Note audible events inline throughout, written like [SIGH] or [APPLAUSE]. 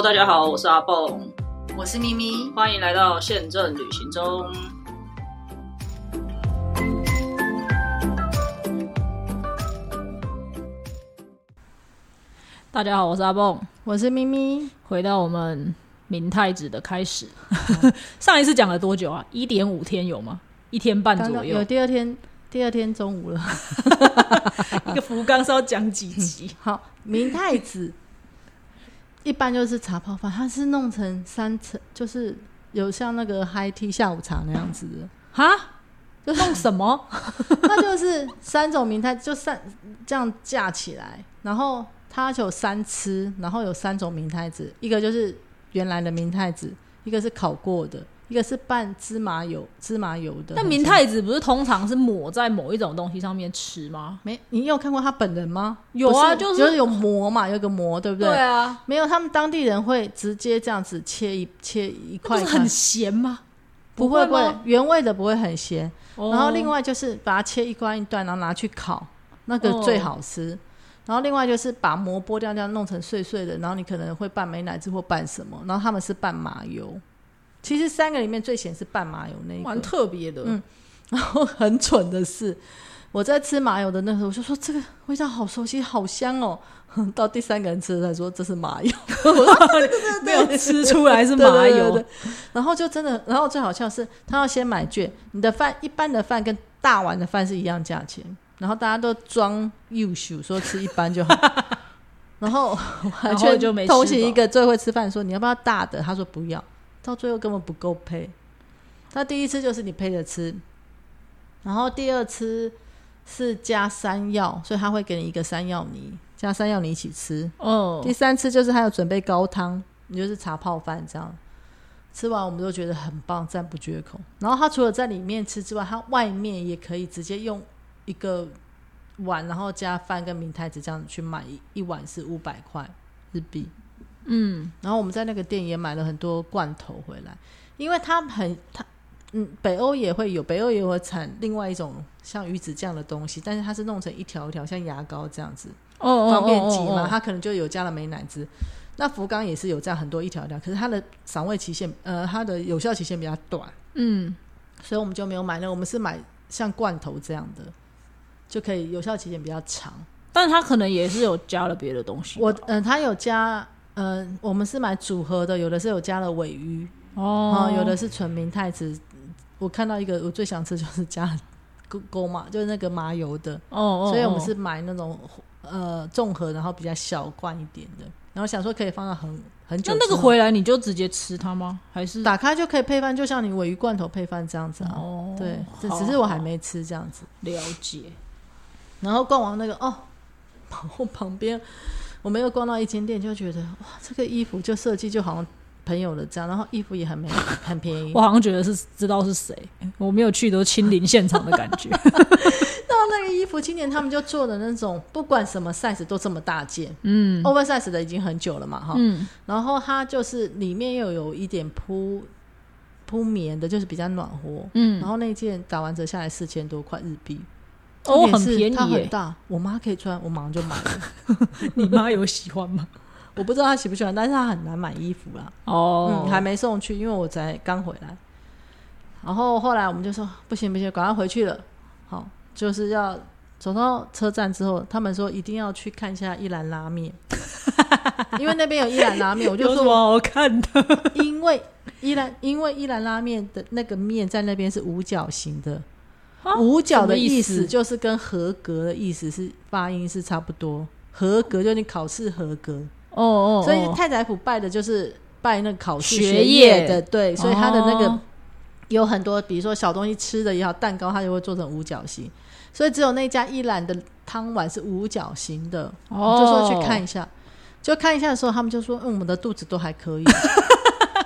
Hello，大家好，我是阿蹦，我是咪咪，欢迎来到宪政旅行中。大家好，我是阿蹦，我是咪咪。回到我们明太子的开始，[LAUGHS] 上一次讲了多久啊？一点五天有吗？一天半左右。有第二天，第二天中午了。[LAUGHS] 一个福冈是要讲几集？[LAUGHS] 好，明太子一般就是茶泡饭，它是弄成三层，就是有像那个 high tea 下午茶那样子的。哈？就弄什么？[LAUGHS] 那就是三种明太，就三这样架起来，然后它有三吃，然后有三种明太子，一个就是原来的明太子，一个是烤过的，一个是拌芝麻油芝麻油的。那明太子不是通常是抹在某一种东西上面吃吗？没，你有看过他本人吗？有啊，就是有膜嘛，有个膜，对不对？对啊，没有，他们当地人会直接这样子切一切一块，很咸吗？不会，不会，原味的不会很咸。然后另外就是把它切一块一段，然后拿去烤，那个最好吃。然后另外就是把膜剥掉，这样弄成碎碎的。然后你可能会拌美奶滋或拌什么。然后他们是拌麻油。其实三个里面最咸是半麻油那个，蛮特别的。嗯。然后很蠢的是，我在吃麻油的那时候，我就说这个味道好熟悉，好香哦。[LAUGHS] 到第三个人吃才说这是麻油，[LAUGHS] 没有吃出来是麻油。然后就真的，然后最好笑是，他要先买券。你的饭一般的饭跟大碗的饭是一样价钱，然后大家都装优秀，说吃一般就好。[LAUGHS] 然后完全就没同行一个最会吃饭，说你要不要大的？他说不要，到最后根本不够配。他第一次就是你配着吃，然后第二次是加山药，所以他会给你一个山药泥。加山药泥一起吃哦。第三次就是还有准备高汤，你就是茶泡饭这样。吃完我们都觉得很棒，赞不绝口。然后他除了在里面吃之外，他外面也可以直接用一个碗，然后加饭跟明太子这样子去买一一碗是五百块日币。嗯，然后我们在那个店也买了很多罐头回来，因为它很它嗯北欧也会有，北欧也会产另外一种像鱼子酱的东西，但是它是弄成一条一条像牙膏这样子。哦，方便挤嘛，它可能就有加了美奶滋。那福冈也是有这样很多一条条，可是它的赏味期限，呃，它的有效期限比较短。嗯，所以我们就没有买那，我们是买像罐头这样的，就可以有效期限比较长。但是它可能也是有加了别的东西。我，嗯，它有加，嗯，我们是买组合的，有的是有加了尾鱼，哦，有的是纯明太子。我看到一个，我最想吃就是加勾勾嘛，就是那个麻油的。哦哦，所以我们是买那种。呃，综合然后比较小罐一点的，然后想说可以放到很很久。那那个回来你就直接吃它吗？还是打开就可以配饭？就像你尾鱼罐头配饭这样子啊？哦，对，只只是我还没吃这样子。了解。然后逛完那个哦，[LAUGHS] 然后旁边我们又逛到一间店，就觉得哇，这个衣服就设计就好像朋友的这样，然后衣服也很美，[LAUGHS] 很便宜。我好像觉得是知道是谁，我没有去都亲临现场的感觉。[LAUGHS] 那个衣服，今年他们就做的那种，不管什么 size 都这么大件，嗯，oversize 的已经很久了嘛，哈，嗯，然后它就是里面又有一点铺铺棉的，就是比较暖和，嗯，然后那件打完折下来四千多块日币，哦，很便宜，它很大，我妈可以穿，我马上就买了。[LAUGHS] 你妈有喜欢吗？[LAUGHS] 我不知道她喜不喜欢，但是她很难买衣服啦，哦，嗯，还没送去，因为我才刚回来，然后后来我们就说不行不行，赶快回去了，好。就是要走到车站之后，他们说一定要去看一下一兰拉面，[LAUGHS] 因为那边有一兰拉面。我就说好看的，因为一兰因为一兰拉面的那个面在那边是五角形的，五角的意思就是跟合格的意思是发音是差不多，合格就你考试合格。哦哦，所以太宰府拜的就是拜那个考试学业的，对，所以他的那个有很多，比如说小东西吃的也好，蛋糕他就会做成五角形。所以只有那家一兰的汤碗是五角形的，就说去看一下，就看一下的时候，他们就说，嗯，我们的肚子都还可以。[LAUGHS]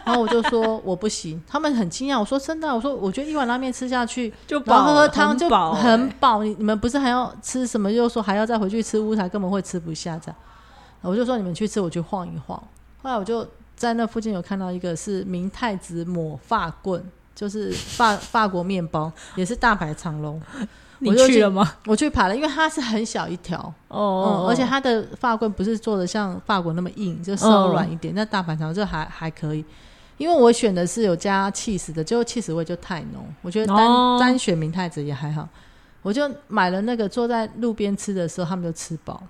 然后我就说我不行，他们很惊讶。我说真的，我说我觉得一碗拉面吃下去，就饱，喝喝汤就很饱。你你们不是还要吃什么？又说还要再回去吃乌台，根本会吃不下。这样，我就说你们去吃，我去晃一晃。后来我就在那附近有看到一个是明太子抹发棍。就是法法国面包，也是大排长龙。[LAUGHS] 你我就去去了吗？我去爬了，因为它是很小一条，哦嗯，而且它的发棍不是做的像法国那么硬，就稍软一点。那大阪长就还还可以，因为我选的是有加 cheese 的，结果 cheese 味就太浓，我觉得单、哦单选明太子也还好。我就买了那个，坐在路边吃的时候，他们就吃饱。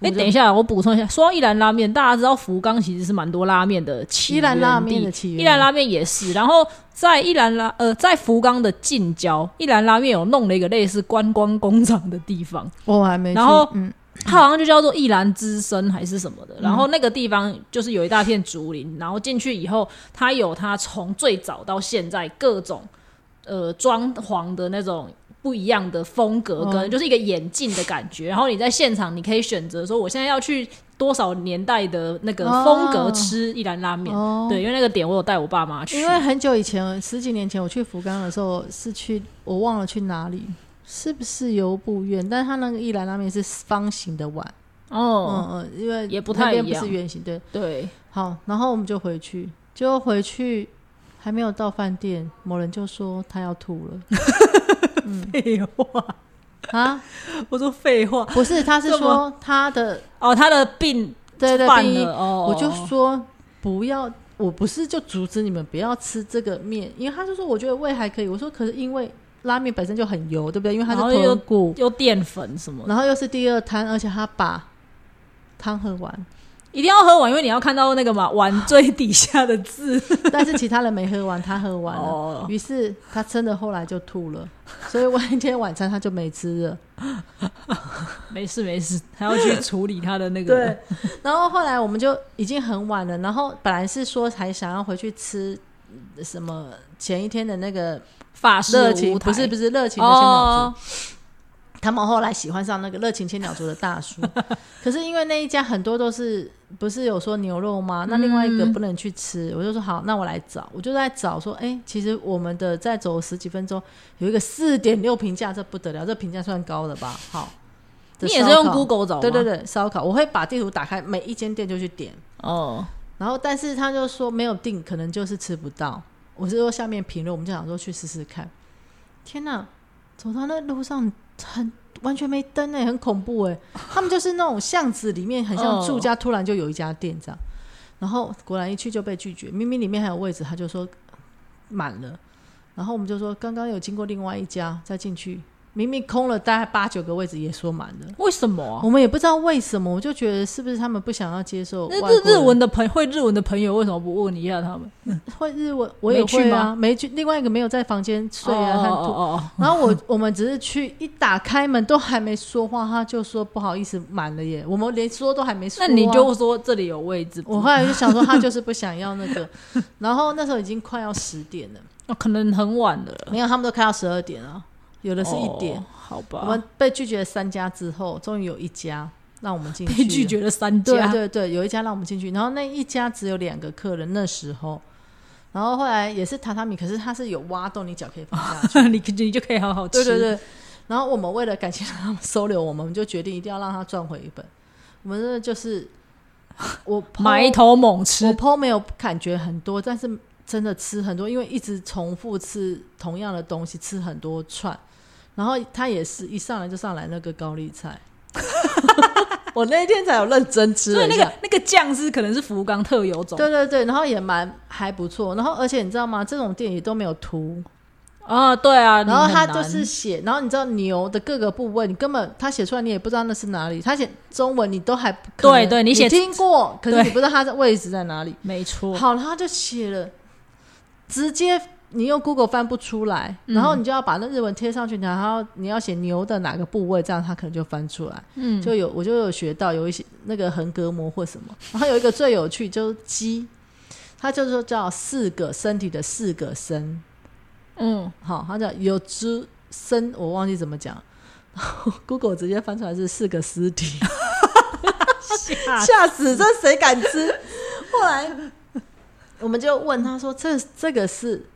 哎、等一下，我补充一下，说到一兰拉面，大家知道福冈其实是蛮多拉面的起一兰拉面的起源，一兰拉面也是，然后在一兰拉呃，在福冈的近郊，一兰拉面有弄了一个类似观光工厂的地方，我还没去。然后嗯，它好像就叫做一兰之森还是什么的。然后那个地方就是有一大片竹林，然后进去以后，它有它从最早到现在各种呃装潢的那种。不一样的风格跟哦就是一个演进的感觉，然后你在现场你可以选择说，我现在要去多少年代的那个风格吃一兰拉面，哦，对，因为那个点我有带我爸妈去，因为很久以前，十几年前我去福冈的时候是去，我忘了去哪里，是不是油不远？但是它那个一兰拉面是方形的碗，哦，嗯嗯，因为也不太一样。不是圆形，对。对，好，然后我们就回去，就回去还没有到饭店，某人就说他要吐了。[LAUGHS] 废话，啊，我说废话，不是，他是说他的哦，他的病对对犯病了哦，我就说不要，我不是就阻止你们不要吃这个面，因为他就说我觉得胃还可以，我说可是因为拉面本身就很油，对不对？因为它是豚骨，有淀粉什么，然后又是第二摊，而且他把汤喝完，一定要喝完，因为你要看到那个嘛碗最底下的字。[LAUGHS] 但是其他人没喝完，他喝完了。哦，于是他真的后来就吐了，所以我那天晚餐他就没吃了。没 [LAUGHS] 事没事，还要去处理他的那个。对，然后后来我们就已经很晚了，然后本来是说还想要回去吃什么前一天的那个法式不是不是热情的千鸟哦。族。他们后来喜欢上那个热情千鸟族的大叔，[LAUGHS] 可是因为那一家很多都是不是有说牛肉吗？那另外一个嗯不能去吃，我就说好，那我来找，我就在找说，哎、其实我们的再走十几分钟有一个四点六评价，这不得了，这评价算高的吧？好，你也是用 Google 找？对对对，烧烤，我会把地图打开，每一间店就去点，哦，然后但是他就说没有定，可能就是吃不到。我是说下面评论，我们就想说去试试看。天哪，走到那路上很完全没灯哎、很恐怖哎、他们就是那种巷子里面很像哦住家，突然就有一家店这样。然后果然一去就被拒绝，明明里面还有位置，他就说满了。然后我们就说刚刚有经过另外一家再进去，明明空了大概八九个位置，也说满了。为什么啊？我们也不知道为什么，我就觉得是不是他们不想要接受那日日文的朋会日文的朋友为什么不问一下他们？会日文，我也去会啊，吗没去。另外一个没有在房间睡啊，他哦吐。哦哦 [LAUGHS] 然后我我们只是去一打开门都还没说话，他就说不好意思满了耶，我们连说都还没说、啊。那你就说这里有位置，我后来就想说他就是不想要那个，[LAUGHS] 然后那时候已经快要十点了，哦可能很晚了，没有他们都开到十二点了，有的是一点。哦好吧？我们被拒绝三家之后，终于有一家让我们进去。被拒。绝了三家，对对对，有一家让我们进去，然后那一家只有两个客人那时候，然后后来也是榻榻米，可是它是有挖洞，你脚可以放下去。[LAUGHS] 你你就可以好好吃。对对对，然后我们为了感谢他们收留我们，我们就决定一定要让他赚回一本。我们真的就是我 [LAUGHS] 埋头猛吃，我剖没有感觉很多，但是真的吃很多，因为一直重复吃同样的东西，吃很多串。然后他也是一上来就上来那个高丽菜，[LAUGHS] 我那一天才有认真吃所以了一下。那个那个酱是可能是福冈特有种。对对对，然后也蛮还不错，然后而且你知道吗？这种店也都没有图，啊，对啊，然后他就是写，然后你知道牛的各个部位，你根本他写出来你也不知道那是哪里，他写中文你都还不可能对对你写听过，可是对你不知道它的位置在哪里。没错，好，然后他就写了，直接你用 Google 翻不出来，嗯然后你就要把那日文贴上去，然后你要写牛的哪个部位，这样它可能就翻出来。嗯，就有我就有学到有一些那个横膈膜或什么，[LAUGHS] 然后有一个最有趣就是鸡，它就是说叫四个身体的四个身，嗯，好，它叫有只身，我忘记怎么讲。[LAUGHS] Google 直接翻出来是四个尸体，吓吓死！这谁敢吃？后来我们就问他说：“这这个是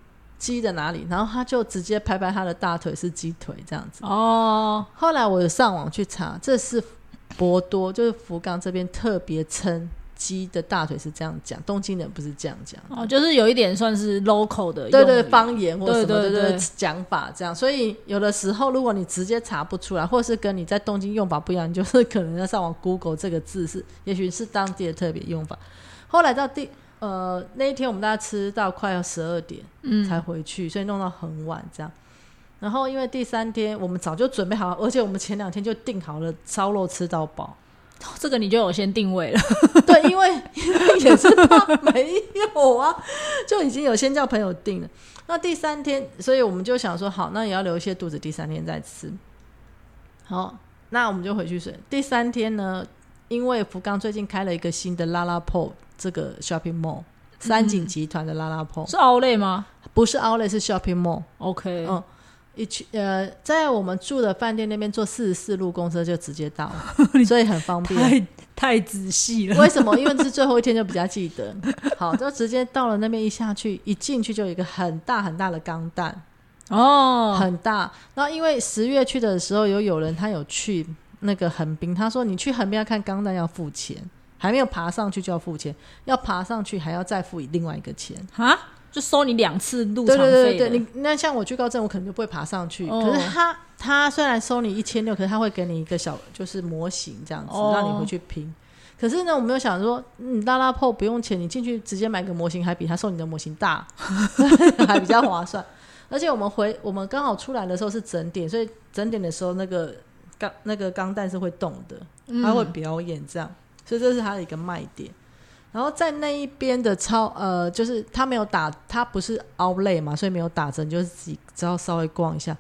鸡的哪里？”然后他就直接拍拍他的大腿是鸡腿这样子。哦，后来我有上网去查，这是博多，就是福冈这边特别称鸡的大腿是这样讲，东京人不是这样讲。哦，就是有一点算是 local 的对对方言或什么的讲法这样，所以有的时候如果你直接查不出来，或是跟你在东京用法不一样，你就是可能要上网 Google 这个字是，也许是当地的特别用法。后来到第呃那一天，我们大家吃到快要十二点，嗯才回去，所以弄到很晚这样。然后因为第三天我们早就准备好，而且我们前两天就订好了烧肉吃到饱。这个你就有先定位了。对，因为 [LAUGHS] 因为也是怕没有啊，就已经有先叫朋友订了。那第三天，所以我们就想说，好，那也要留一些肚子，第三天再吃。好，那我们就回去睡。第三天呢，因为福冈最近开了一个新的拉拉 PO 这个 shopping mall，三井集团的拉拉 PO，、是奥莱吗不是 Outlet 是 shopping mall。？OK，嗯，一去呃，在我们住的饭店那边坐四十四路公车就直接到了，[LAUGHS] 所以很方便。太太仔细了。为什么？因为是最后一天就比较记得。[LAUGHS] 好，就直接到了那边一下去，一进去就有一个很大很大的钢弹，哦，很大。然后因为十月去的时候，有有人他有去那个横滨，他说你去横滨要看钢弹要付钱，还没有爬上去就要付钱，要爬上去还要再付另外一个钱。哈，就收你两次入对场对对对，对你那像我去高正，我可能就不会爬上去。哦可是他他虽然收你一千六，可是他会给你一个小就是模型这样子，哦让你回去拼。可是呢，我没有想说，嗯，拉拉破不用钱，你进去直接买个模型，还比他送你的模型大，[LAUGHS] 还比较划算。而且我们回我们刚好出来的时候是整点，所以整点的时候那个钢那个钢弹是会动的，它会表演这样，所以这是它的一个卖点。然后在那一边的超呃，就是它没有打，它不是 outlet 嘛，所以没有打折，你就是自己只要稍微逛一下。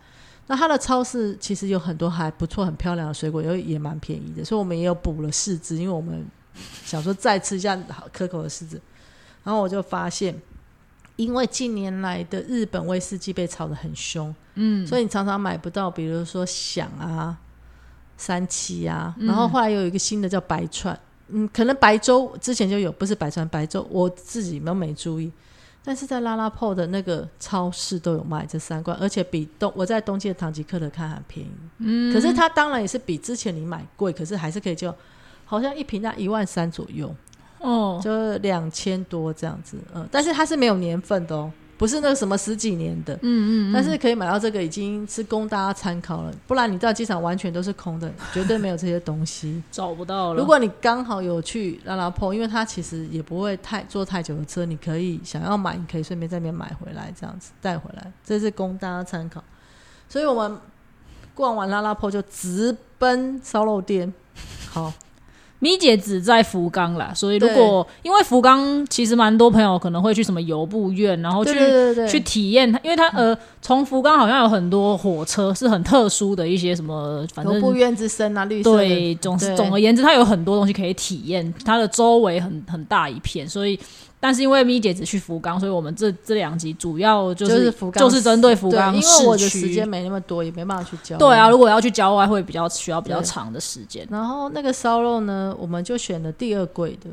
那它的超市其实有很多还不错、很漂亮的水果，又也蛮便宜的，所以我们也有补了柿子，因为我们想说再吃一下好可口的柿子。然后我就发现，因为近年来的日本威士忌被炒得很凶，嗯，所以你常常买不到，比如说响啊、三七啊，然后后来有一个新的叫白串，嗯，可能白粥之前就有，不是白川白粥，我自己都没注意。但是在拉拉铺的那个超市都有卖这三罐，而且比东我在东京的唐吉诃德看还便宜。嗯，可是它当然也是比之前你买贵，可是还是可以就好像一瓶在一万三左右，哦，就两千多这样子。嗯，但是它是没有年份的哦，不是那个什么十几年的。嗯嗯但是可以买到这个已经是供大家参考了，不然你到机场完全都是空的，绝对没有这些东西。[LAUGHS] 找不到了。如果你刚好有去拉拉坡，因为它其实也不会太坐太久的车，你可以想要买，你可以顺便在那边买回来，这样子带回来，这是供大家参考。所以我们逛完拉拉坡就直奔烧肉店。好，咪姐只在福冈啦，所以如果因为福冈其实蛮多朋友可能会去什么游步院，然后去去体验，因为它呃从福冈好像有很多火车是很特殊的一些什么，反正游步院之声啊，绿色对，总是总而言之，它有很多东西可以体验，它的周围很很大一片，所以。但是因为咪姐只去福冈，所以我们这这两集主要就就是就是针对福冈市区。因为我的时间没那么多，也没办法去教。对啊，。如果要去郊外会比较需要比较长的时间。然后那个烧肉呢，我们就选了第二贵的，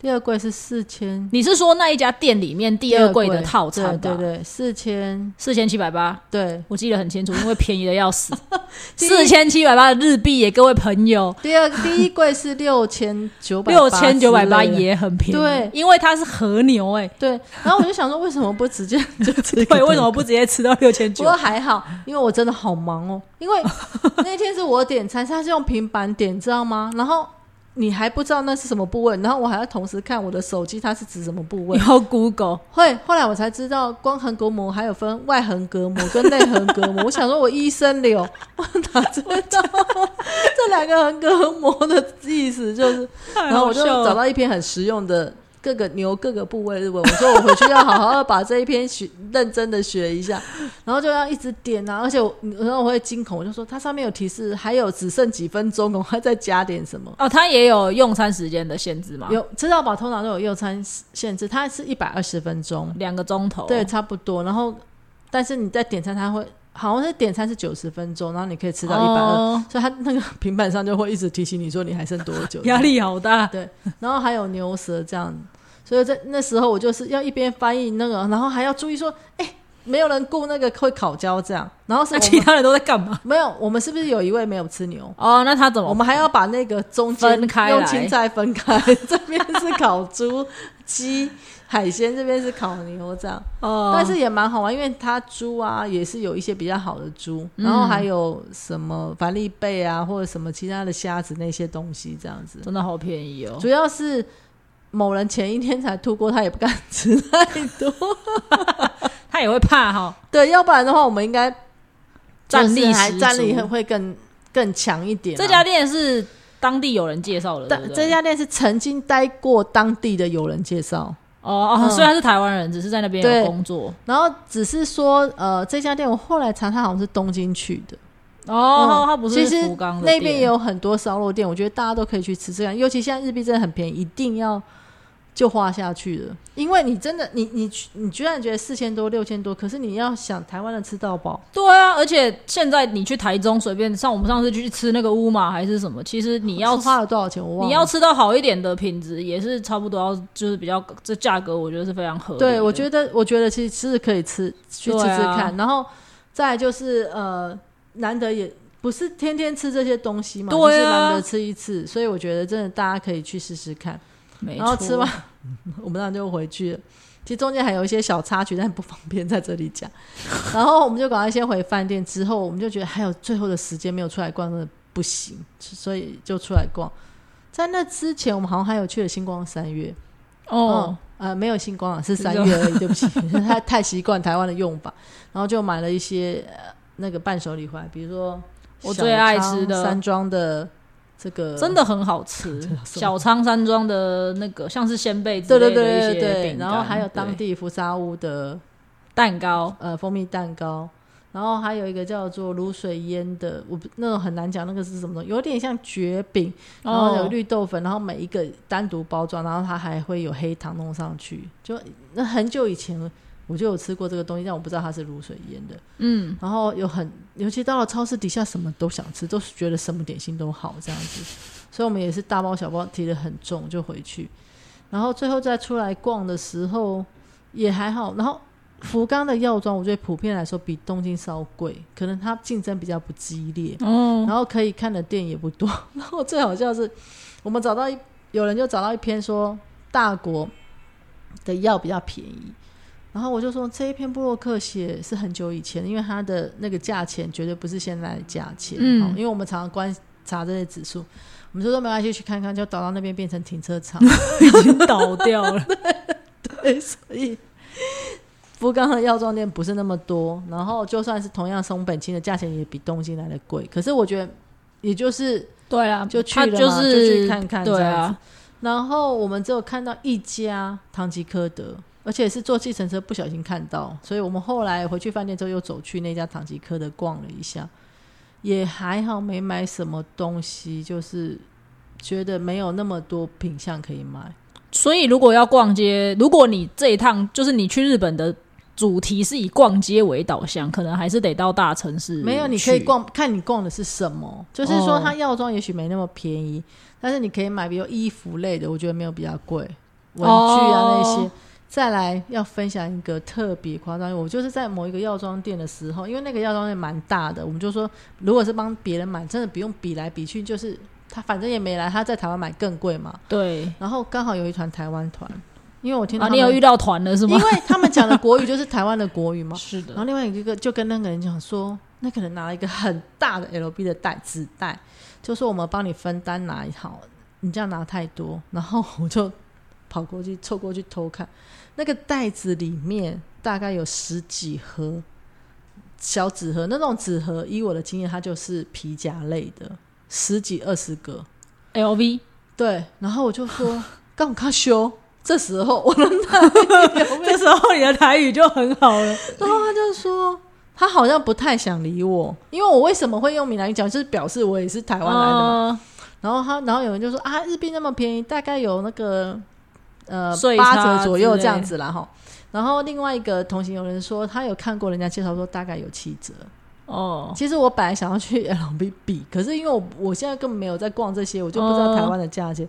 第二贵是四千，你是说那一家店里面第二贵的套餐吧？对对对，四千，四千七百八，对，我记得很清楚，因为便宜的要死。[LAUGHS] 四千七百八的日币耶，各位朋友，第二第一贵是六千九百，六千九百八也很便宜。对因为它是和牛哎。对。然后我就想说，为什么不直接就吃？[LAUGHS] 对，为什么？不直接吃到六千九不过？还好，因为我真的好忙哦，因为那天是我点餐，他是用平板点，知道吗？然后你还不知道那是什么部位，然后我还要同时看我的手机，它是指什么部位然。后 Google 会后来我才知道，光横膈膜还有分外横膈膜跟内横膈膜。我想说，我医生流，我哪知道这两个横膈膜的意思？就是，然后我就找到一篇很实用的各个牛各个部位日文。我说我回去要好好的把这一篇学认真的学一下，[LAUGHS] 然后就要一直点啊，而且我然后我会惊恐，我就说它上面有提示，还有只剩几分钟，我还再加点什么。哦，它也有用餐时间的限制吗？有吃到饱通常都有用餐限制，它是一百二十分钟。两个钟头。对，，差不多。然后，但是你在点餐，它会好像是点餐是九十分钟，然后你可以吃到一百二，哦，所以它那个平板上就会一直提醒你说你还剩多久。压力好大。对，然后还有牛舌这样，所以在那时候我就是要一边翻译那个，然后还要注意说，哎、没有人顾那个会烤焦这样，然后是那其他人都在干嘛？没有，我们是不是有一位没有吃牛？哦，那他怎么？我们还要把那个中间分开青菜分开，这边是烤猪、鸡、海鲜，这边是烤牛，这样。哦，但是也蛮好玩，因为它猪啊也是有一些比较好的猪，嗯然后还有什么凡利贝啊，或者什么其他的虾子那些东西这样子。真的好便宜哦。主要是某人前一天才吐过，他也不敢吃太多。[LAUGHS] 他也会怕哈，对，要不然的话，我们应该战就是力还战力会更更强一点啊、这家店是当地有人介绍的，对对？但这家店是曾经待过当地的友人介绍，哦哦，嗯。虽然是台湾人，只是在那边有工作。然后只是说，呃，这家店我后来查，它好像是东京去的。哦，嗯。他不是其实那边也有很多烧肉店，我觉得大家都可以去吃吃看，尤其现在日币真的很便宜，一定要就花下去了。因为你真的，你你你居然觉得四千多、六千多，可是你要想台湾的吃到饱，对啊，而且现在你去台中随便，像我们上次去吃那个乌马还是什么，其实你要花了多少钱？我忘了。你要吃到好一点的品质，也是差不多要就是比较这价格，我觉得是非常合理的。对，我觉得我觉得其实是可以吃去吃吃看，然后再来就是呃，难得也不是天天吃这些东西嘛，对啊就是难得吃一次，所以我觉得真的大家可以去试试看。然后吃完，[LAUGHS] 我们当然就回去了。其实中间还有一些小插曲，但不方便在这里讲。然后我们就赶快先回饭店，之后我们就觉得还有最后的时间没有出来逛，真的不行，所以就出来逛。在那之前，我们好像还有去了星光三月。哦，嗯，呃，没有星光啊，是三月而已，对不起，[LAUGHS] 太太习惯台湾的用法，然后就买了一些、呃、那个伴手礼回来，比如说我最爱吃的山庄的这个，真的很好吃。[LAUGHS] 小仓山庄的那个像是鲜贝之类的一些对对。对，饼干然后还有当地福沙屋的蛋糕，呃蜂蜜蛋糕，然后还有一个叫做卤水腌的，我不那种很难讲那个是什么东西，有点像蕨饼，然后有哦，绿豆粉，然后每一个单独包装，然后它还会有黑糖弄上去。就那很久以前我就有吃过这个东西，但我不知道它是卤水腌的。嗯，然后有很，尤其到了超市底下，什么都想吃，都是觉得什么点心都好这样子。所以我们也是大包小包提的很重就回去，然后最后再出来逛的时候也还好。然后福冈的药妆，我觉得普遍来说比东京稍贵，可能它竞争比较不激烈。哦，然后可以看的店也不多。[LAUGHS] 然后最好笑的是，我们找到一有人就找到一篇说大国的药比较便宜，然后我就说这一篇布洛克写是很久以前，因为它的那个价钱绝对不是现在的价钱，嗯哦因为我们常常观察这些指数。我们就说没关系，去看看，就倒到那边变成停车场，[LAUGHS] 已经倒掉了。[LAUGHS] 对，所以福冈的药妆店不是那么多，然后就算是同样松本清的价钱也比东京来的贵，可是我觉得也就是对啊，就去了嘛就是就去看看对啊，然后我们只有看到一家唐吉诃德，而且是坐计程车不小心看到，所以我们后来回去饭店之后又走去那家唐吉诃德逛了一下，也还好没买什么东西，就是觉得没有那么多品相可以买。所以如果要逛街，如果你这一趟就是你去日本的主题是以逛街为导向，可能还是得到大城市。没有，你可以。逛，看你逛的是什么。就是说，它药妆也许没那么便宜，但是你可以买，比如衣服类的，我觉得没有比较贵，文具啊那些。哦再来要分享一个特别夸张，我就是在某一个药妆店的时候，因为那个药妆店蛮大的，我们就说，如果是帮别人买，真的不用比来比去，就是他反正也没来，他在台湾买更贵嘛。对然后刚好有一团台湾团，因为我听到啊，你有遇到团了是吗因？为他们讲的国语就是台湾的国语嘛，是的然后另外一个就跟那个人讲说，那个人拿了一个很大的 LB 的袋纸袋，就说我们帮你分担拿好，你这样拿太多，然后我就跑过去凑过去偷看，那个袋子里面大概有十几盒小纸盒，那种纸盒，以我的经验，它就是皮夹类的，十几二十个，LV 对，然后我就说 [LAUGHS] 干我卡修。这时候我的台语有没有这时候你的台语就很好了。然后他就说，他好像不太想理我，因为我为什么会用闽南语讲，就是表示我也是台湾来的然后他，然后有人就说啊，日币那么便宜，大概有那个呃八折左右这样子啦哈。然后另外一个同行有人说，他有看过人家介绍说大概有七折。哦，其实我本来想要去 L B 比，可是因为我我现在根本没有在逛这些，我就不知道哦台湾的价钱。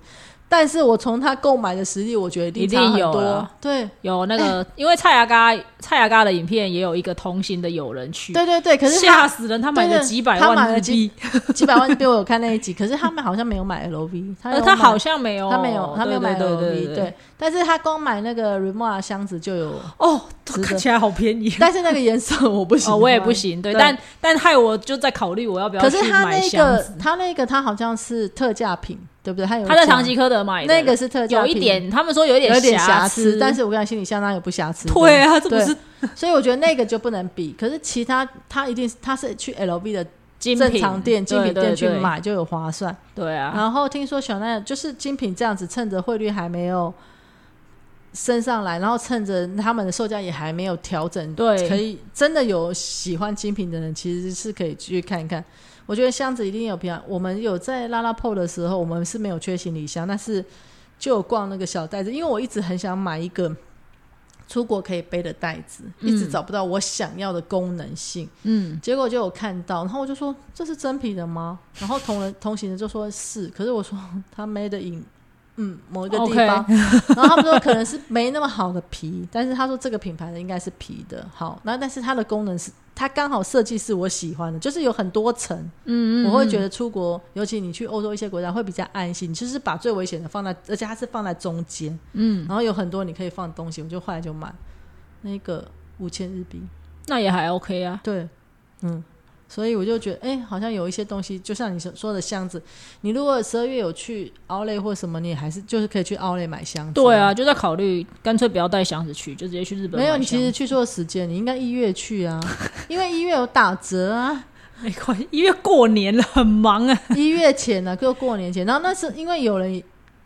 但是我从他购买的实力，我觉得一定有啦。对。有那个，[LAUGHS] 因为蔡雅嘎蔡雅嘎的影片也有一个同行的友人去，对对对，可是吓死人，他买对对了几百他买万日了几币，几百万币，我有看那一集，可是他们好像没有买 LV，[LAUGHS] 他有买呃他好像没有，他没有他没有买 LV，对对对，但是他光买那个 Remora 箱子就有，哦，看起来好便宜。但是那个颜色我不行，哦，我也不。行，对，对。但但害我就在考虑我要不要可是他那个。他那个他好像是特价品，对不对？他有他在唐吉诃德买的，那个是特价品，有一点，他们说有一有点瑕瑕疵，但是我跟你心里相当有不瑕疵。对啊，这不对是所以我觉得那个就不能比。可是其他他一定是他是去 LV 的正精品常店、精品店去，买就有划算。对对啊，然后听说小奈就是精品这样子，趁着汇率还没有升上来，然后趁着他们的售价也还没有调整，对可以真的有喜欢精品的人，其实是可以去看一看。我觉得箱子一定有平常，我们有在拉拉 PO 的时候，我们是没有缺行李箱，但是就有逛那个小袋子，因为我一直很想买一个出国可以背的袋子，一直嗯找不到我想要的功能性。嗯，结果就有看到，然后我就说这是真皮的吗？然后同人同行的就说是，可是我说他 made in 嗯某一个地方。[LAUGHS] 然后他们说可能是没那么好的皮，但是他说这个品牌的应该是皮的，好，那但是它的功能是它刚好设计是我喜欢的，就是有很多层，嗯嗯，我会觉得出国，尤其你去欧洲一些国家会比较安心，就是把最危险的放在，而且它是放在中间，嗯，然后有很多你可以放的东西，我就后来就买那个五千日币。那也还 OK 啊。对，嗯，所以我就觉得，哎、好像有一些东西，就像你所说的箱子，你如果十二月有去奥莱或什么，你还是就是可以去奥莱买箱子。对啊，，就在考虑，干脆不要带箱子去，就直接去日本没有，你其实去错时间，你应该一月去啊，[LAUGHS] 因为一月有打折啊，没关系，因为过年了，很忙啊。一月前呢、就过年前，然后那是因为有人。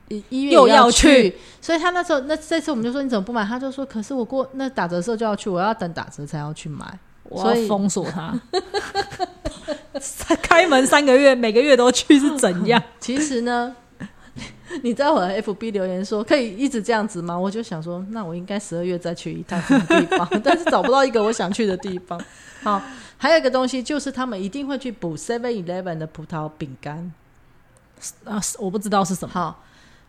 一一月又要要去，所以他那时候那这次我们就说你怎么不买？他就说可是我过那打折的时候就要去，我要等打折才要去买。我所以要封锁他。[LAUGHS] 开门三个月，每个月都去是怎样？[LAUGHS] 其实呢，[LAUGHS] 你在我的 FB 留言说可以一直这样子吗？我就想说，那我应该十二月再去一趟什么地方，但是找不到一个我想去的地方。好，还有一个东西就是他们一定会去补 Seven Eleven 的葡萄饼干。啊，我不知道是什么。好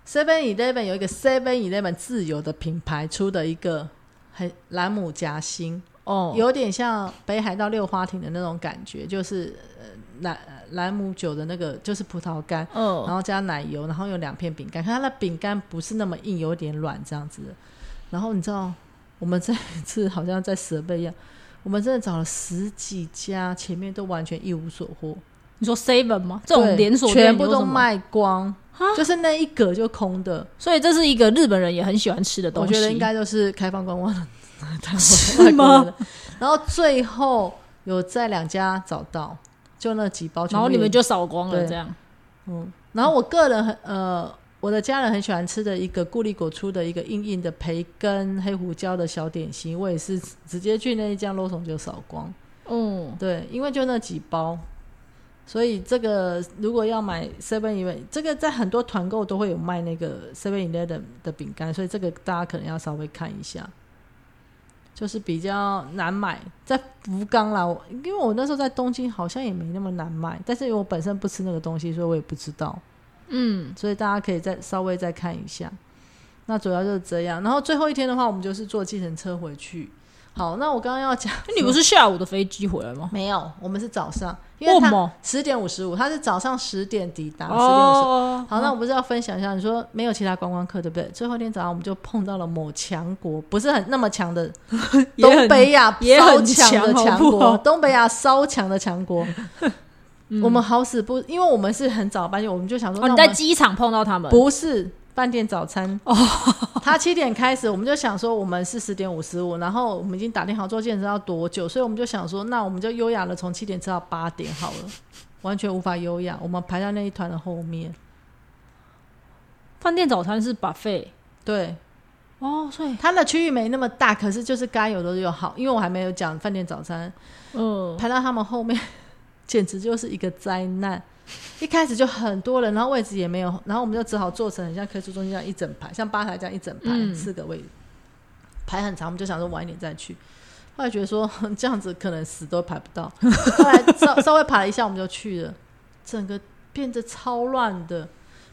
，Seven Eleven 有一个 Seven Eleven 自有的品牌出的一个很兰姆夹心，哦，有点像北海道六花亭的那种感觉，就是呃兰兰姆酒的那个就是葡萄干。然嗯，后加奶油，然后有两片饼干，可它的饼干不是那么硬，有点软这样子。然后你知道，我们这一次好像在蛇背一样，我们真的找了十几家，前面都完全一无所获，你说 Seven 吗？这种连锁店全部都卖光，就是那一格就空的。所以这是一个日本人也很喜欢吃的东西。我觉得应该就是开放观光的 [LAUGHS] 是吗？然后最后有在两家找到，就那几包然后你们就扫光了，这样。嗯，然后我个人很呃，我的家人很喜欢吃的一个固力果出的一个硬硬的培根黑胡椒的小点心，我也是直接去那一家 Lawson 就扫光。嗯，对，因为就那几包，所以这个如果要买 Seven Eleven，这个在很多团购都会有卖那个 Seven Eleven 的饼干，所以这个大家可能要稍微看一下。就是比较难买，在福冈啦，我因为我那时候在东京好像也没那么难买，但是因为我本身不吃那个东西，所以我也不知道。嗯，所以大家可以再稍微再看一下。那主要就是这样，然后最后一天的话，我们就是坐计程车回去。好，那我刚刚要讲，你不是下午的飞机回来吗？没有，我们是早上，因为他？十点五十五，他是早上十点抵达，十点五十。哦，好，那我不是要分享一下？你说没有其他观光客，对不对？最后一天早上我们就碰到了某强国，不是很那么强的 [LAUGHS] 东北亚也很强的强强好好国，东北亚稍强的强国。[LAUGHS] 嗯我们好死不，因为我们是很早班机，我们就想说，哦，你在机场碰到他们？不是饭店早餐。哦，他七点开始，我们就想说我们是十点五十五，然后我们已经打定好做健身要多久，所以我们就想说，那我们就优雅的从七点吃到八点好了，完全无法优雅，我们排在那一团的后面。饭店早餐是 buffet 对，哦，所以它的区域没那么大，可是就是该有的有好，因为我还没有讲饭店早餐，嗯，排到他们后面，[LAUGHS] 简直就是一个灾难。一开始就很多人，然后位置也没有，然后我们就只好做成很像客室中心这样一整排，像吧台这样一整排、嗯四个位置，排很长。我们就想说晚一点再去，后来觉得说 [LAUGHS] 这样子可能死都排不到，[LAUGHS] 后来稍稍微排了一下，我们就去了，整个变得超乱的。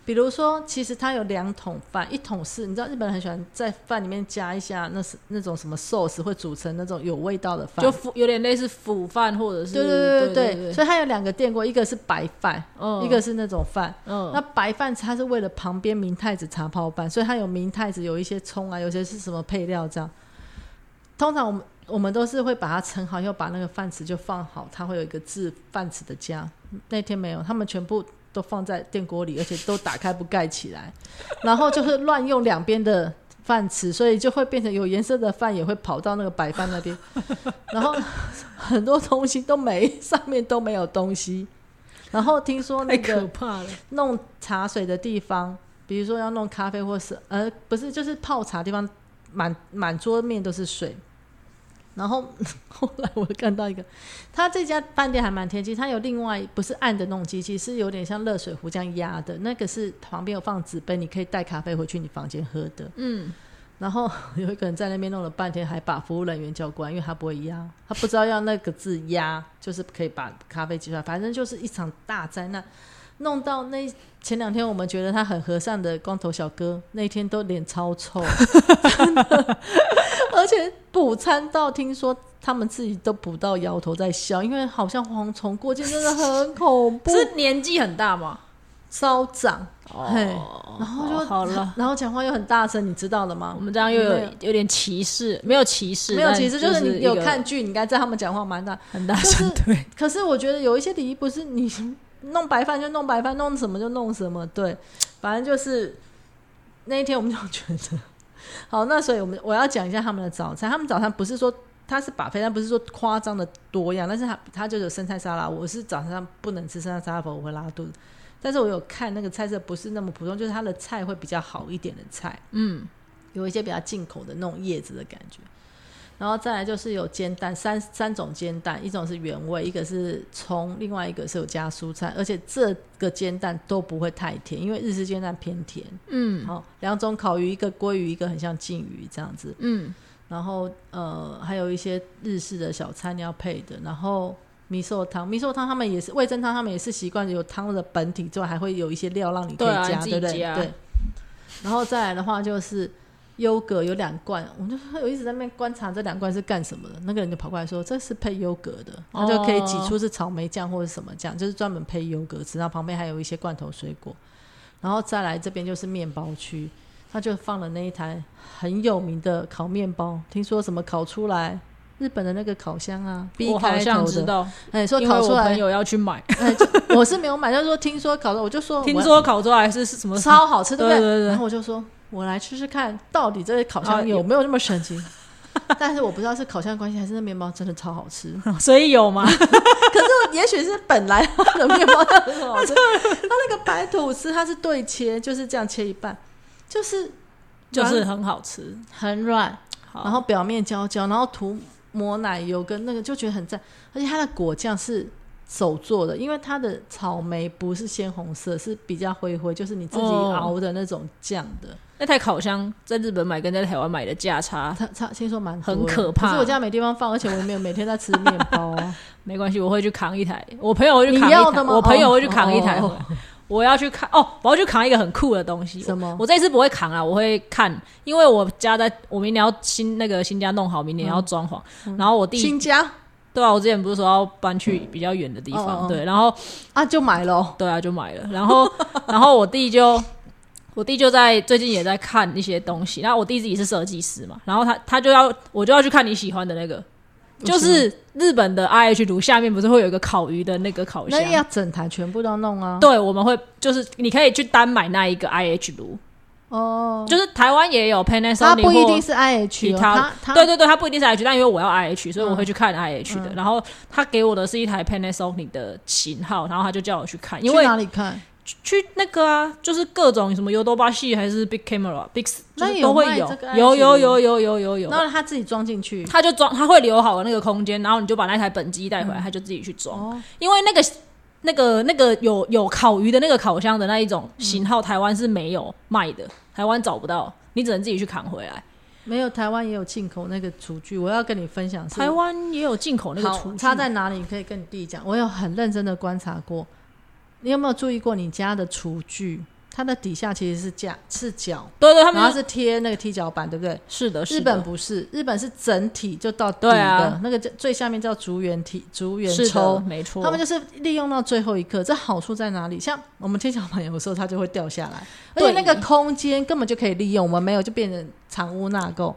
比如说，其实它有两桶饭，一桶是你知道日本人很喜欢在饭里面加一下那是那种什么 sauce 会煮成那种有味道的饭，就腐有点类似腐饭或者是对对对对对对，所以它有两个电锅，一个是白饭，嗯一个是那种饭。嗯那白饭它是为了旁边明太子茶泡饭，所以它有明太子，有一些葱啊，有些是什么配料这样。通常我们我们都是会把它盛好，又把那个饭匙就放好，它会有一个字饭匙的架。那天没有，他们全部都放在电锅里，而且都打开不盖起来，[LAUGHS] 然后就是乱用两边的饭匙，所以就会变成有颜色的饭也会跑到那个白饭那边，[LAUGHS] 然后很多东西都没，上面都没有东西。然后听说那太个。弄茶水的地方，比如说要弄咖啡或是呃不是就是泡茶地方，满满桌面都是水。然后 [LAUGHS] 后来我看到一个，他这家饭店还蛮贴心，他有另外不是按的那种机器，是有点像热水壶这样压的，那个是旁边有放纸杯，你可以带咖啡回去你房间喝的。嗯，然后有一个人在那边弄了半天，还把服务人员叫过来，因为他不会压，他不知道要那个字压，就是可以把咖啡挤出来。反正就是一场大灾难，弄到那前两天我们觉得他很和善的光头小哥，那一天都脸超臭，[LAUGHS] 真的，而且补餐到听说他们自己都补到摇头在笑，因为好像蝗虫过境真的很恐怖，是年纪很大吗？稍长，嘿哦，然后就好了。然后讲话又很大声，你知道了吗我？们这样又有没有有点歧视，没有歧视，没有，歧视就是你有看剧，你应该知道他们讲话蛮大。很大就是声，对，可是我觉得有一些礼仪不是你弄白饭就弄白饭，弄什么就弄什么，对，反正就是那一天我们就觉得，好，那所以我们我要讲一下他们的早餐，他们早餐不是说它是把飞，但不是说夸张的多样，但是它它就有生菜沙拉，我是早上不能吃生菜沙拉，否我会拉肚子。但是我有看那个菜色不是那么普通，就是它的菜会比较好一点的菜，嗯，有一些比较进口的那种叶子的感觉。然后再来就是有煎蛋，三三种煎蛋，一种是原味，一个是葱，另外一个是有加蔬菜，而且这个煎蛋都不会太甜，因为日式煎蛋偏甜。嗯好、两种烤鱼，一个鲑鱼，一个很像鲭鱼这样子。嗯，然后呃，还有一些日式的小餐要配的，然后米寿汤，米寿汤他们也是味噌汤，他们也是习惯有汤的本体之外，还会有一些料让你可以加，对不对？对。然后再来的话就是优格有两罐，我就我一直在那边观察这两罐是干什么的。那个人就跑过来说这是配优格的，他就可以挤出是草莓酱或者什么酱，就是专门配优格吃。然后旁边还有一些罐头水果，然后再来这边就是面包区，他就放了那一台很有名的烤面包，听说什么烤出来。日本的那个烤箱啊，B 我好开头的，像知道，哎，说烤出来，我朋友要去买，[LAUGHS] 我是没有买，就是说听说烤的，我就说 [LAUGHS] 听我说烤出来是什么超好吃，对不对然后我就说，我来吃吃看，到底这个烤箱有没有那么神奇？[LAUGHS] 但是我不知道是烤箱的关系，还是那面包真的超好吃。[LAUGHS] 所以有吗？[LAUGHS] 可是也许是本来它的面包就很好吃，它那个白吐司它是对切，就是这样切一半，就是就是很好吃，很软，然后表面焦焦，然后涂抹奶油跟那个就觉得很赞，而且它的果酱是手做的，因为它的草莓不是鲜红色，是比较灰灰，就是你自己哦熬的那种酱的。那台烤箱在日本买跟在台湾买的价差它差听说蛮多很可怕可是我家没地方放，而且我也没有每天在吃面包啊。[LAUGHS] 没关系，我会去扛一台，我朋友会去扛一台，我朋友会去扛一台哦。我要去看哦，我要去扛一个很酷的东西。什么我我这次不会扛啊，我会看，因为我家在我明年要新那个新家弄好，明年要装潢。然后我弟新家对啊，我之前不是说要搬去比较远的地方，哦哦哦对，然后啊就买了哦，对啊就买了，然后然后我弟就我弟就在最近也在看一些东西，然后我弟自己是设计师嘛，然后他他就要我就要去看你喜欢的那个，就是日本的 IH 炉下面不是会有一个烤鱼的那个烤箱？那，要整台全部都弄啊。对，我们会就是你可以去单买那一个 IH 炉，哦，就是台湾也有 Panasonic，它不一定是它它它对对对，它不一定是 IH，但因为我要 IH，所以我会去看嗯 IH 的。然后他给我的是一台 Panasonic 的型号，然后他就叫我去看，因去为哪里看？去那个啊，就是各种什么 u 多巴系还是 Big Camera、Big，就是都会有有有有有有有有。然后他自己装进去。他就装，他会留好那个空间，然后你就把那台本机带回来，他就自己去装。哦，因为那个那个那个有有烤鱼的那个烤箱的那一种型号，台湾是没有卖的，台湾找不到，你只能自己去扛回来。没有，台湾也有进口那个厨具，我要跟你分享。台湾也有进口那个好厨具，差在哪里？你可以跟你弟讲。我有很认真的观察过，你有没有注意过你家的厨具？它的底下其实是架是脚，对对，他们然后是贴那个踢脚板，对不对？是的，是日本不是，日本是整体就到底对的，啊那个叫最下面叫竹圆体竹圆是抽的，，没错，他们就是利用到最后一刻。这好处在哪里？像我们踢脚板，有时候它就会掉下来，而且那个空间根本就可以利用，我们没有就变成藏污纳垢。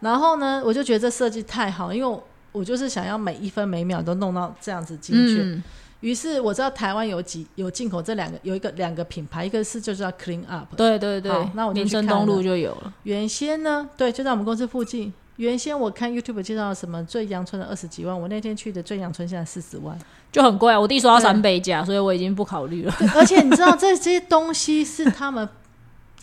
然后呢，我就觉得这设计太好，因为我我就是想要每一分每秒都弄到这样子精确。嗯，于是我知道台湾有几有进口这两个，有一个两个品牌，一个是就叫 Clean Up，对对对，那我就民生东路就有了，原先呢，对，就在我们公司附近。原先我看 YouTube 介绍什么最阳春的二十几万，我那天去的最阳春现在四十万。就很贵啊。我弟说要对三倍价，所以我已经不考虑了。而且你知道这 [LAUGHS] 些东西是他们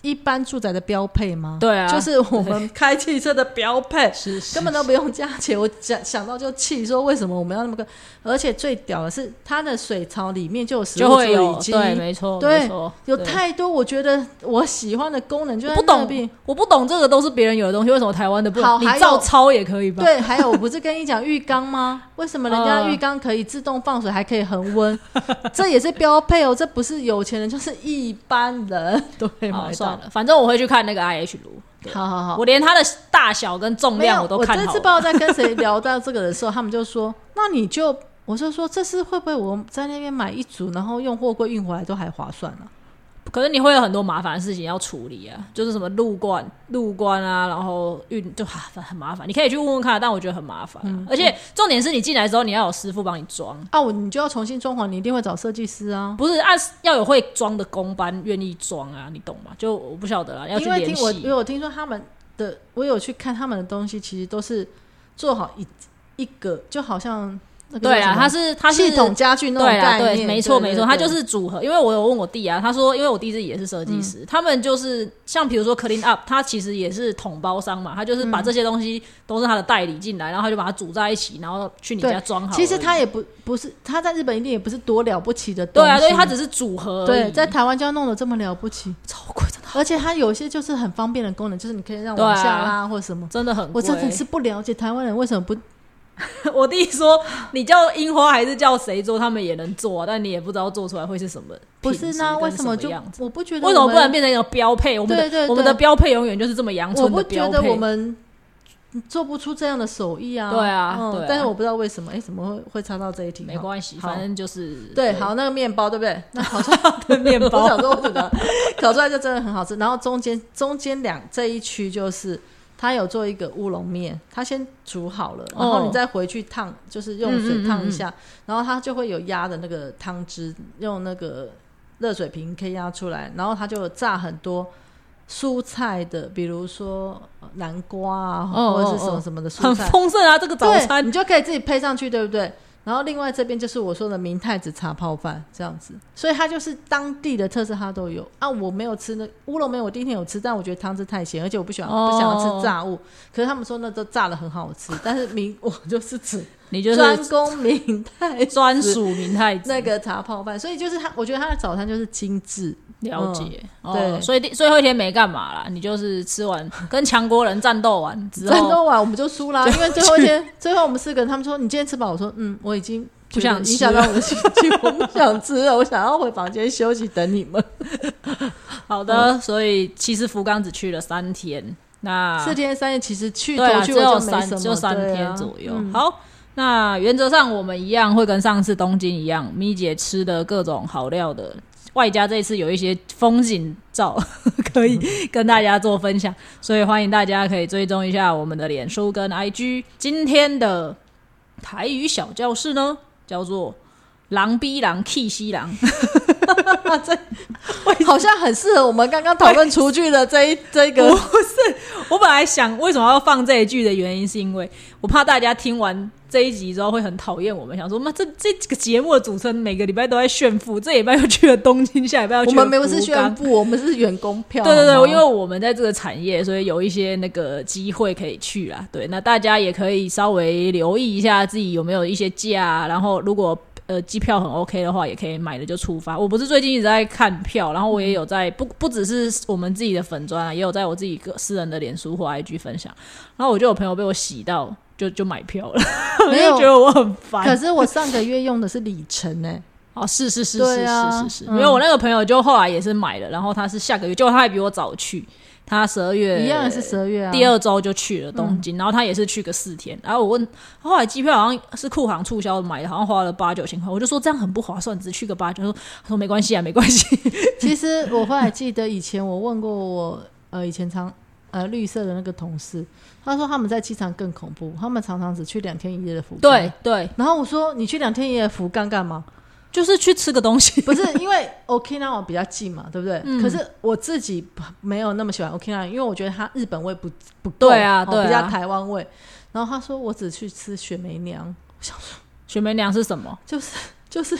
一般住宅的标配吗？对啊就是我们开汽车的标配，[LAUGHS] 是是根本都不用加钱。我想想到就气，说为什么我们要那么贵？而且最屌的是，它的水槽里面就有食物有处理机，对，没错，对，有太多我觉得我喜欢的功能就在我不懂那边。我不懂这个都是别人有的东西，为什么台湾的不好还有照抄也可以吧？对，还有我不是跟你讲浴缸吗？为什么人家嗯浴缸可以自动放水，还可以恒温？[LAUGHS] 这也是标配哦，这不是有钱人，就是一般人都可以好，买到。算了，反正我会去看那个 IH 炉，好好好，我连它的大小跟重量我都看好这次不知。道在跟谁聊到这个的时候，他们就说：“那你就，我就说这次会不会我在那边买一组，然后用货柜运回来都还划算呢、可是你会有很多麻烦的事情要处理啊，就是什么路关、路关啊，然后运就很很麻烦。你可以去问问看，但我觉得很麻烦啊、嗯而且重点是你进来之后，你要有师傅帮你装，啊，我你就要重新装潢，你一定会找设计师啊。不是按要有会装的工班愿意装啊，你懂吗？就我不晓得啦，要去因为。听我因为我听说他们的，我有去看他们的东西，其实都是做好一一个，就好像那个对啊，它是它是系统家具那种对啦，概念，对，没错没错，它就。是组合。因为我有问我弟啊，他说，因为我弟自己也是设计师，嗯他们就是像比如说 Clean Up，他其实也是统包商嘛，他就是把嗯这些东西都是他的代理进来，然后他就把它组在一起，然后去你家装好。其实他也不不是他在日本一定也不是多了不起的东西，对啊，所以，他只是组合。对在台湾就要弄得这么了不起，超贵，真的而且它有些就是很方便的功能，就是你可以让往下拉或什么。真的很。我真的是不了解台湾人为什么不 [LAUGHS] 我弟说，你叫樱花还是叫谁做，他们也能做啊，但你也不知道做出来会是什么不是呢？为什么就？我不觉得为什么不能变成一个标配？我们的我们的标配永远就是这么阳我春不觉得的标配。我们做不出这样的手艺啊？对啊嗯对啊但是我不知道为什么，哎，怎么会会插到这一题？没关系，反正就是对，好，那个面包对不对？那烤出来 [LAUGHS] 的面我包想说，我觉得 [LAUGHS] 烤出来就真的很好吃。然后中间中间两这一区就是它有做一个乌龙面，他先煮好了，然后你再回去烫，就是用水烫一下，然后它就会有压的那个汤汁，用那个热水瓶可以压出来，然后它就炸很多。蔬菜的，比如说呃南瓜啊，哦或者是什么什么的蔬很菜，丰盛啊，这个早，餐你就可以自己配上去，对不对？然后另外这边就是我说的明太子茶泡饭这样子，所以它就是当地的特色，它都有啊。我没有吃那乌龙面，我第一天有吃，但我觉得汤汁太咸，而且我不喜欢、哦不想要吃炸物。可是他们说那都炸的很好吃，但是明 [LAUGHS] 我就是指你就专是攻明太子专属明太子。那个茶泡饭，所以就是他，我觉得他的早餐就是精致。了解、哦，对。所以最后一天没干嘛啦，你就是吃完 [LAUGHS] 跟强国人战斗完之后，战斗完我们就输啦，因为最后一天，最后我们四个人，他们说你今天吃饱，我说嗯，我已经不想影响到我的心情，我不想吃了，我想要回房间休息等你们。[LAUGHS] 好的，所以其实福冈只去了三天，那四天三夜其实去对啊，头去尾只有就没什么，三就三天左右。嗯。好，那原则上我们一样会跟上次东京一样，咪姐吃的各种好料的，外加这次有一些风景照 [LAUGHS] 可以跟大家做分享，所以欢迎大家可以追踪一下我们的脸书跟 IG。今天的台语小教室呢，叫做。狼逼狼 K 西狼，[LAUGHS] 这好像很适合我们刚刚讨论厨具的这一这个不是，我本来想为什么要放这一句的原因，是因为我怕大家听完这一集之后会很讨厌我们，想说妈这这个节目的主持人每个礼拜都在炫富，这礼拜又去了东京，下礼拜又我去了们没有是炫富，我们是员工票。对对对，因为我们在这个产业，所以有一些那个机会可以去啦。对，那大家也可以稍微留意一下自己有没有一些假，然后如果呃机票很 OK 的话，也可以买了就出发。我不是最近一直在看票，然后我也有在不不只是我们自己的粉砖啊，也有在我自己个私人的脸书或 IG 分享。然后我就有朋友被我洗到，就就买票了，[LAUGHS] 我没有就觉得我很烦可。是我上个月用的是里程呢、[LAUGHS] 哦，是是是是啊是是是，嗯没有我那个朋友就后来也是买了，然后他是下个月，结果他还比我早去，他十二月一样是十二月啊。第二周就去了东京，然后他也是去个四天。然后我问，后来机票好像是库航促销买的，好像花了八九千块，我就说这样很不划算，只去个八九。他说他说没关系啊，没关系。其实我后来记得以前我问过我呃以前常呃绿色的那个同事，他说他们在机场更恐怖，他们常常只去两天一夜的福冈。对，对，然后我说你去两天一夜的福冈干嘛？就是去吃个东西。不是因为 Okinawa 比较近嘛，对不对？嗯可是我自己没有那么喜欢 Okinawa，因为我觉得它日本味不不够，对啊对啊哦比较台湾味。然后他说我只去吃雪梅娘，想 [LAUGHS] 说雪梅娘是什么？就是就是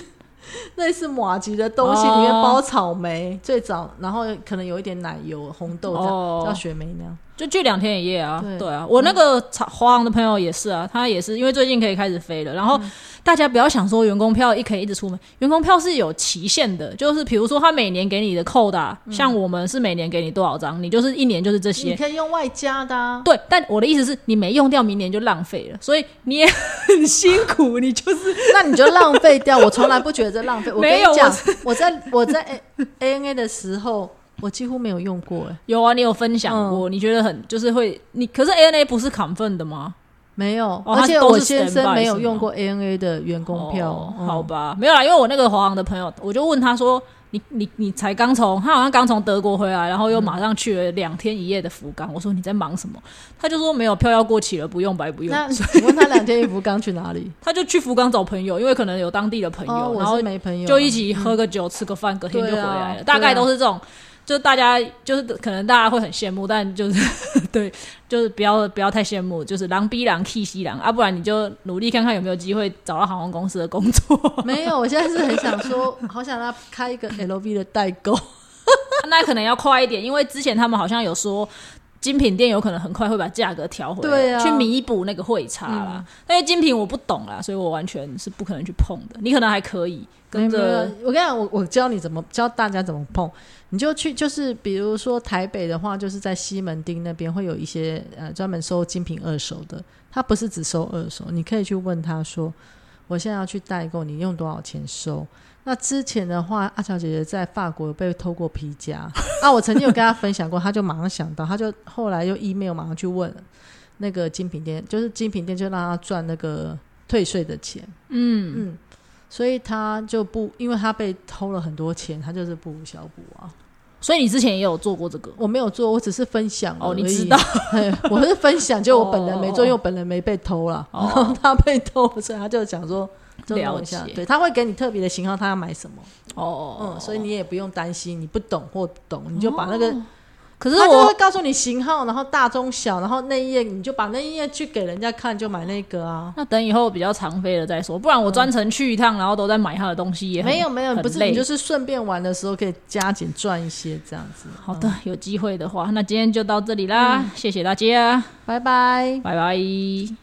[LAUGHS] 类似马吉的东西，哦里面包草莓，最早然后可能有一点奶油、红豆这样，哦。叫雪梅那样。就去两天一夜啊，对。对啊，我那个华华航的朋友也是啊，他也是因为最近可以开始飞了，然后大家不要想说员工票一可以一直出门，员工票是有期限的，就是比如说他每年给你的扣的，像我们是每年给你多少张，你就是一年就是这些你。可以用外加的、啊，对，但我的意思是你没用掉，明年就浪费了，所以你也很辛苦，你就是 [LAUGHS] 那你就浪费掉。我从来不觉得浪费。[LAUGHS] 我跟你讲，我在我在 A A N A 的时候，我几乎没有用过、哎，有啊，你有分享过，你觉得很就是会你，可是 A N A 不是 confirm 的吗？没有。哦而且我先生没有用过 A N A 的员工票。哦嗯好吧，没有啦，因为我那个华航的朋友，我就问他说：“你你你才刚从他好像刚从德国回来，然后又马上去了两天一夜的福冈。”我说：“你在忙什么？”他就说：“没有，票要过期了，不用白不用。那我问他 [LAUGHS] 两天一福刚去哪里？”他就去福冈找朋友，因为可能有当地的朋友，然后是没朋友，就一起喝个酒、吃个饭，隔天就回来了。啊大概都是这种，就大家就是可能大家会很羡慕，但就是 [LAUGHS] 对，就是不要不要太羡慕，就是狼逼狼气西狼啊，不然你就努力看看有没有机会找到航空公司的工作。[LAUGHS] 没有。我现在是很想说，好想让他开一个 L V 的代购。[LAUGHS] 那可能要快一点，因为之前他们好像有说。精品店有可能很快会把价格调回来，对啊去弥补那个汇差啦。但是精品我不懂啦，所以我完全是不可能去碰的。你可能还可以跟着，我跟你讲，我我教你怎么教大家怎么碰，你就去，就是比如说台北的话，就是在西门町那边会有一些呃专门收精品二手的，他不是只收二手，你可以去问他说，我现在要去代购，你用多少钱收？那之前的话，阿乔姐姐在法国有被偷过皮夹。[LAUGHS] 啊，我曾经有跟她分享过，她就马上想到，她就后来又 email 马上去问那个精品店，就是精品店就让她赚那个退税的钱。嗯，嗯，所以她就不，因为她被偷了很多钱，她就是不无小补啊。所以你之前也有做过这个？我没有做，我只是分享哦，你知道，[LAUGHS] 嘿我是分享，就我本人没做，哦。因为我本人没被偷了。哦。然后他被偷，所以他就讲说，就了弄一下解对，他会给你特别的型号，他要买什么，哦，嗯，所以你也不用担心，你不懂或懂，你就把那个，可是他就会告诉你型号，然后大中小，然后那一页你就把那一页去给人家看，就买那个啊。那等以后比较常飞了再说，不然我专程去一趟，然后都在买他的东西也很没有没有，不是你就是顺便玩的时候可以加紧赚一些这样子。好的，有机会的话，那今天就到这里啦，谢谢大家，拜拜。拜拜。